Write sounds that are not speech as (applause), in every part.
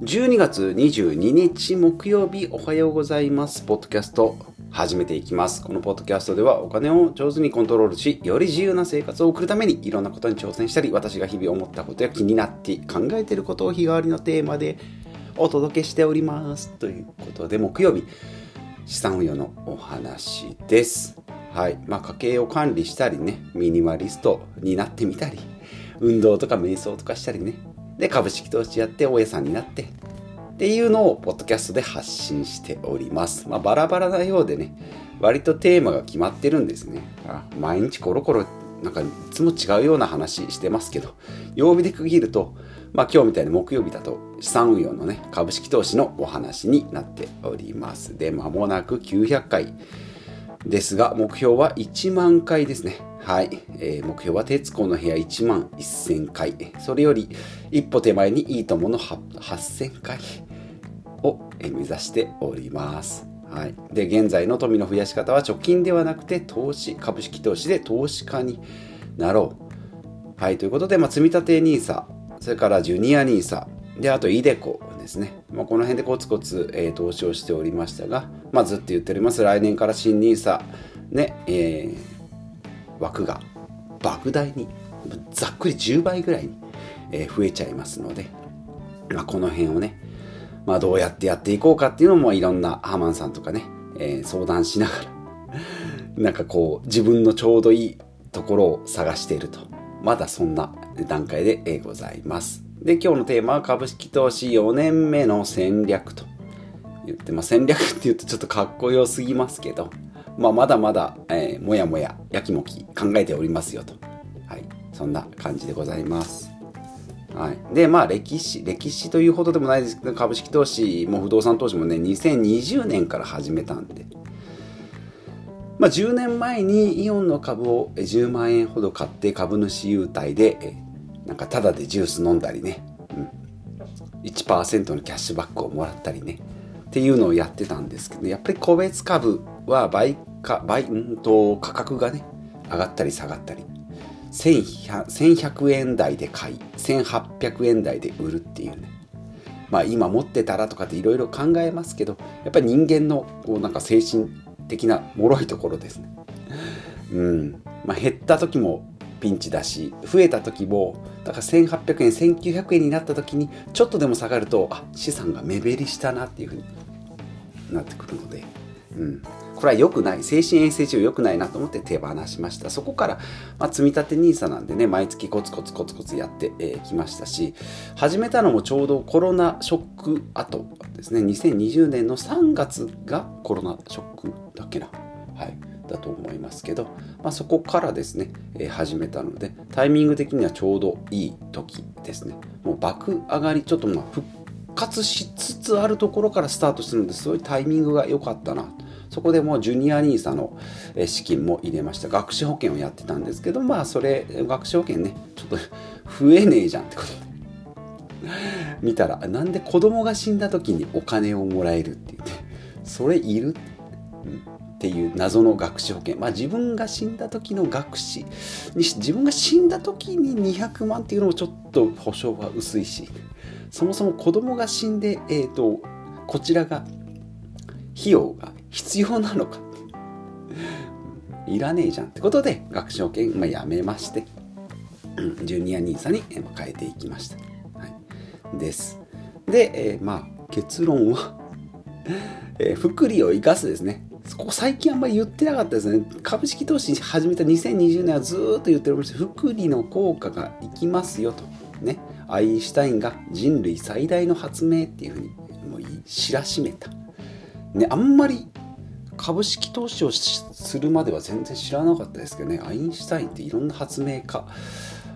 12月22日木曜日おはようございます。ポッドキャスト始めていきます。このポッドキャストではお金を上手にコントロールし、より自由な生活を送るためにいろんなことに挑戦したり、私が日々思ったことや気になって考えていることを日替わりのテーマでお届けしております。ということで木曜日、資産運用のお話です。はい。まあ家計を管理したりね、ミニマリストになってみたり、運動とか瞑想とかしたりね、で、株式投資やって大家さんになって、っていうのをポッドキャストで発信しております。まあ、バラバラなようでね、割とテーマが決まってるんですね。あ毎日コロコロ、なんかいつも違うような話してますけど、曜日で区切ると、まあ今日みたいに木曜日だと資産運用のね、株式投資のお話になっております。で、間もなく900回ですが、目標は1万回ですね。はい。えー目標は徹子の部屋1万1000回。それより一歩手前にいいともの8000回を目指しております。はい。で、現在の富の増やし方は貯金ではなくて投資、株式投資で投資家になろう。はい。ということで、まあ、積立 NISA、それからジュニア NISA、で、あと、イデコですね。まあ、この辺でコツコツ、えー投資をしておりましたが、まあ、ずっと言っております。来年から新 NISA、ね、えー枠が莫大に、ざっくり10倍ぐらいに、えー増えちゃいますので、まあ、この辺をね、まあ、どうやってやっていこうかっていうのもいろんなハマンさんとかね、えー相談しながら、(laughs) なんかこう、自分のちょうどいいところを探していると。まだそんな段階でございます。で、今日のテーマは株式投資4年目の戦略と言って、まあ、戦略って言うとちょっとかっこよすぎますけど、まあ、まだまだ、えーもやもや、やきもき考えておりますよと。はい。そんな感じでございます。はい、でまあ歴史歴史というほどでもないですけど株式投資も不動産投資もね2020年から始めたんで、まあ、10年前にイオンの株を10万円ほど買って株主優待でえなんかタダでジュース飲んだりね、うん、1%のキャッシュバックをもらったりね。っていうのをやってたんですけどやっぱり個別株は倍か倍うんと価格がね上がったり下がったり。1100 1100円台で買い1800円台で売るっていうね。まあ今持ってたらとかっていろいろ考えますけどやっぱり人間のこうなんか精神的な脆いところですね。うん。まあ減った時もピンチだし増えた時もだから1800円1900円になった時にちょっとでも下がるとあ資産が目減りしたなっていうふうになってくるので、うん、これは良くない精神衛生上良くないなと思って手放しました。そこから、まあ、積み立て NISA なんでね毎月コツコツコツコツやってき、えーきましたし始めたのもちょうどコロナショック後ですね。2020年の3月がコロナショックだっけな。はい。だと思いますけど、まあ、そこからですね、え始めたのでタイミング的にはちょうどいい時ですね。もう爆上がりちょっとまあ復活しつつあるところからスタートするのですごいタイミングが良かったな。そこでもうジュニア NISA の資金も入れました。学資保険をやってたんですけどまあそれ学資保険ねちょっと (laughs) 増えねえじゃんってことで。(laughs) 見たらなんで子供が死んだ時にお金をもらえるって言ってそれいる？うん。っていう謎の学資保険。まあ自分が死んだ時の学資に自分が死んだ時に200万っていうのもちょっと保証は薄いしそもそも子供が死んで、えー、とこちらが費用が必要なのか。いらねえじゃんってことで学資保険、まあ、やめましてジュニア NISA に変えていきました、はい、です。で、えーまあ結論はえー福利を生かすですね。ここ最近あんまり言ってなかったですね。株式投資始めた2020年はずっと言っておりました。福利の効果がいきますよと。ね。アインシュタインが人類最大の発明っていうふうにもう知らしめた。ね、あんまり株式投資をするまでは全然知らなかったですけどね。アインシュタインっていろんな発明家、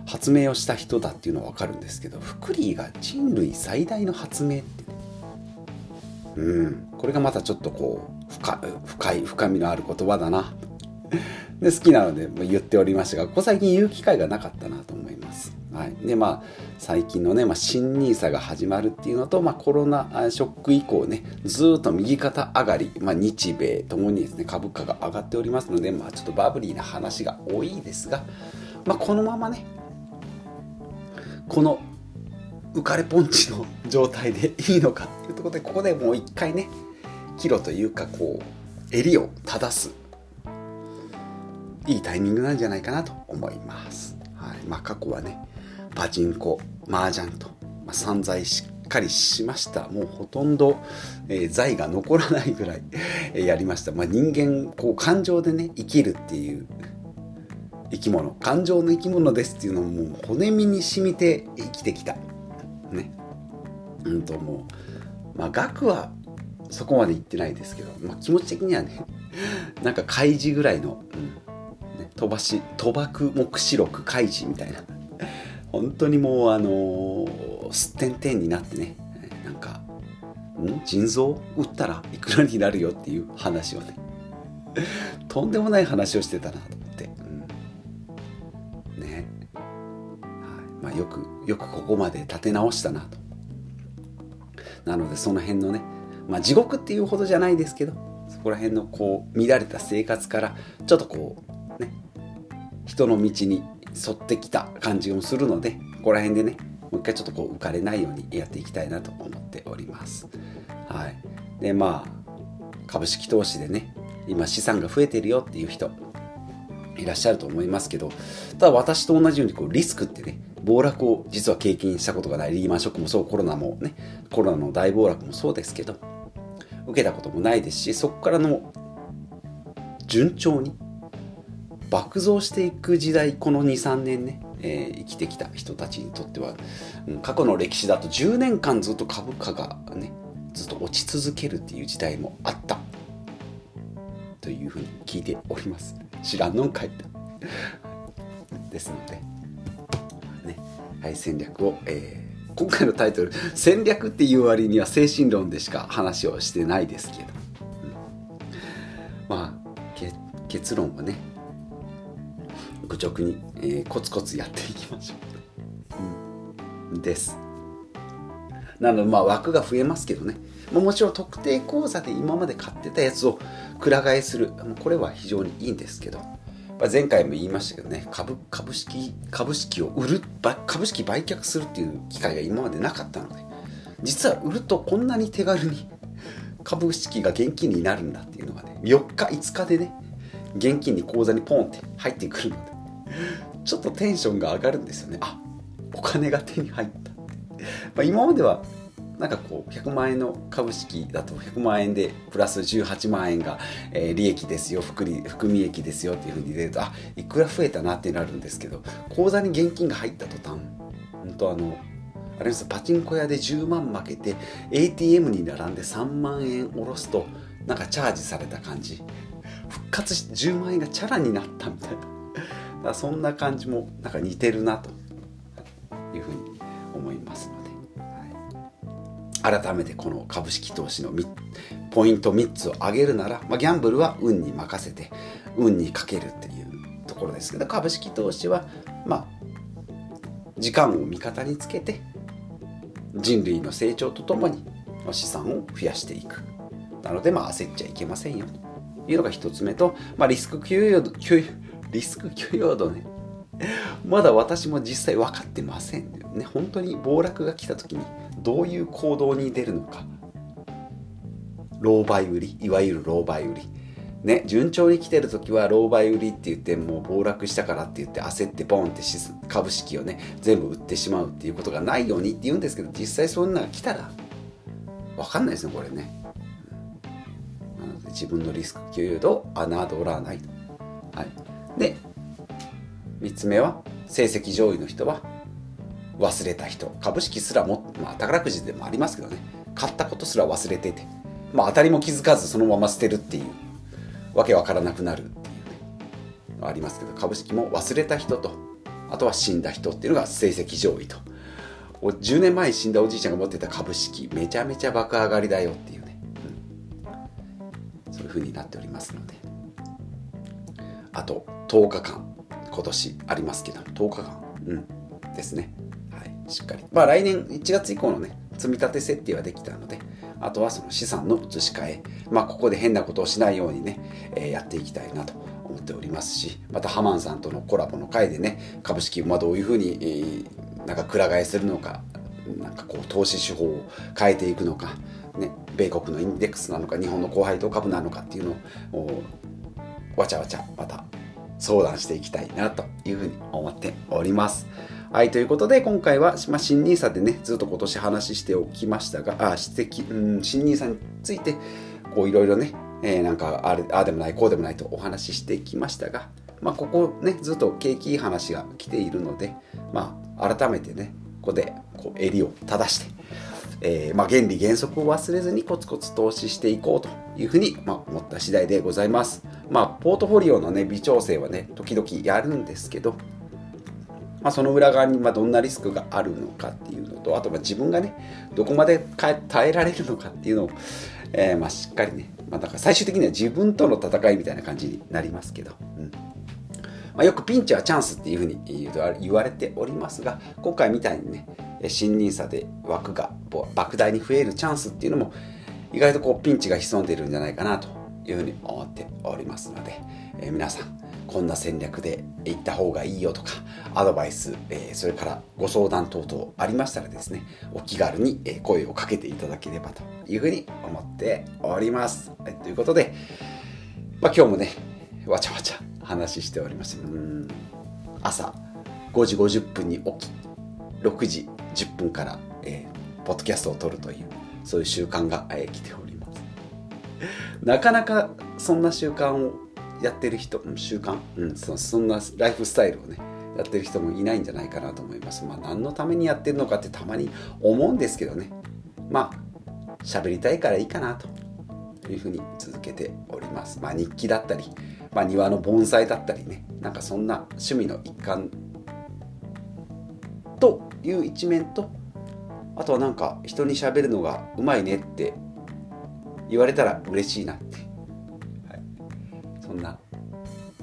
発明をした人だっていうのはわかるんですけど、福利が人類最大の発明ってうん、これがまたちょっとこう深深い深みのある言葉だな (laughs) で好きなので言っておりましたがここ最近言う機会がなかったなと思います。はい、でまあ最近のね、まあ、新 NISA が始まるっていうのと、まあ、コロナショック以降ねずっと右肩上がり、まあ、日米ともにですね株価が上がっておりますので、まあ、ちょっとバブリーな話が多いですが、まあ、このままねこの浮かれポンチの状態でいいのかっていうところでここでもう一回ねキロというかこう襟を正すいいタイミングなんじゃないかなと思います。はい。まあ、過去はねパチンコ麻雀と、まあ、散財しっかりしました。もうほとんど、えー、財が残らないぐらいやりました、まあ、人間こう感情でね生きるっていう生き物。感情の生き物ですっていうのももう骨身に染みて生きてきた。ね。うんともうまあ額はそこまでいってないですけど、まあ、気持ち的にはね (laughs) なんか開示ぐらいの、うんね、飛ばし賭博目視録開示みたいな。本当にもうあのー、すってんてんになってねなんかん腎臓打ったらいくらになるよっていう話をね (laughs) とんでもない話をしてたなと思って、うん、ね、はい。まあ、よくよくここまで立て直したなと。なのでその辺のねまあ地獄っていうほどじゃないですけどそこら辺のこう乱れた生活からちょっとこうね人の道に沿ってきた感じもするのでここら辺でねもう一回ちょっとこう浮かれないようにやっていきたいなと思っております。はい、でまあ株式投資でね今資産が増えてるよっていう人いらっしゃると思いますけどただ私と同じようにこうリスクってね暴落を実は経験したことがないリーマンショックもそうコロナもねコロナの大暴落もそうですけど受けたこともないですしそこからの順調に爆増していく時代この23年ね、えー、生きてきた人たちにとっては、うん、過去の歴史だと10年間ずっと株価がねずっと落ち続けるっていう時代もあった。というふうに聞いております。知らんのんかい (laughs) ですので、ねはい、戦略を、えー、今回のタイトル「戦略」っていう割には精神論でしか話をしてないですけど、うん、まあ結論はね愚直に、えー、コツコツやっていきましょう、うん、です。なのでまあ枠が増えますけどね。もちろん特定口座で今まで買ってたやつをくら替えする。これは非常にいいんですけど。ま前回も言いましたけどね株株式株式を売る株式売却するっていう機会が今までなかったので実は売るとこんなに手軽に (laughs) 株式が現金になるんだっていうのがね4日5日でね現金に口座にポンって入ってくるのでちょっとテンションが上がるんですよね。あお金が手に入った、まあ、今まではなんかこう100万円の株式だと100万円でプラス18万円が、えー、利益ですよ含利含み益ですよっていうふうに出るとあいくら増えたなってなるんですけど口座に現金が入った途端本当あのあれです？パチンコ屋で10万負けて ATM に並んで3万円下ろすとなんかチャージされた感じ。復活して10万円がチャラになったみたいな。だそんな感じもなんか似てるなというふうに思いますので、改めてこの株式投資のポイント3つを挙げるなら、まあ、ギャンブルは運に任せて運にかけるっていうところですけど株式投資はまあ時間を味方につけて人類の成長とともに資産を増やしていく。なのでまあ焦っちゃいけませんよ。というのが1つ目と、まあ、リスク給与リスク許容度ね。まだ私も実際分かってませんねね本当に暴落が来た時にどういう行動に出るのか。狼狽売りいわゆる狼狽売り。ね順調に来てる時は狼狽売りって言ってもう暴落したからって言って焦ってボンって株式をね全部売ってしまうっていうことがないようにって言うんですけど実際そんなが来たら分かんないですねこれね、なので自分のリスク許容度を侮らないと。はい。で3つ目は成績上位の人は忘れた人株式すらも、まあ、宝くじでもありますけどね。買ったことすら忘れてて、まあ、当たりも気づかずそのまま捨てるっていうわけわからなくなるっていうねありますけど株式も忘れた人とあとは死んだ人っていうのが成績上位と。10年前に死んだおじいちゃんが持ってた株式めちゃめちゃ爆上がりだよっていうね、うん、そういうふうになっておりますので。あと10日間。今年ありますけど10日間。うん。ですね。しっかりまあ来年1月以降のね積み立て設定はできたのであとはその資産の移し替えまあここで変なことをしないようにね、えー、やっていきたいなと思っておりますしまたハマンさんとのコラボの回でね株式まどういうふうに、えー、なんかくら替えするのかなんかこう投資手法を変えていくのか、ね、米国のインデックスなのか日本の高配当株なのかっていうのをわちゃわちゃまた相談していきたいなというふうに思っております。はい、ということで今回は、まあ、新 NISA でね、ずっと今年話しておきましたが、あ、指摘、うん、新 NISA について、こういろいろね、えー、なんかあれ、あでもない、こうでもないとお話ししてきましたが、まあ、ここね、ずっと景気いい話が来ているので、まあ、改めてね、ここでこう襟を正して、えー、まあ、原理原則を忘れずにコツコツ投資していこうというふうに、まあ、思った次第でございます。まあ、ポートフォリオのね、微調整はね、時々やるんですけど、まあ、その裏側にまどんなリスクがあるのかっていうのと、あとま自分がね、どこまで耐えられるのかっていうのを、えー、ましっかりね、まあ、だから最終的には自分との戦いみたいな感じになりますけど、うん。まあ、よくピンチはチャンスっていうふうに言われておりますが、今回みたいにね、新 NISA で枠が莫大に増えるチャンスっていうのも意外とこうピンチが潜んでいるんじゃないかなというふうに思っておりますので、えー、皆さんこんな戦略で行った方がいいよとかアドバイス、え、それからご相談等々ありましたらですねお気軽に声をかけていただければというふうに思っております、はい、ということで、まあ、今日もねわちゃわちゃ話しておりました。うん。朝5時50分に起き6時10分から、えー、ポッドキャストを撮るというそういう習慣が、えー、来ております。なかなかそんな習慣をやってる人習慣、うん、そそんなライフスタイルをねやってる人もいないんじゃないかなと思います。まあ何のためにやってるのかってたまに思うんですけどね。まあ喋りたいからいいかなというふうに続けております。まあ日記だったり、まあ、庭の盆栽だったりね。なんかそんな趣味の一環という一面とあとはなんか人に喋るのがうまいねって言われたら嬉しいなって、そんな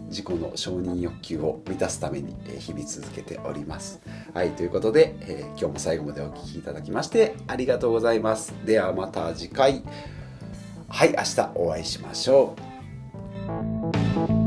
自己の承認欲求を満たすために日々続けております。はい、ということで、えー、今日も最後までお聴きいただきましてありがとうございます。ではまた次回、はい、明日お会いしましょう。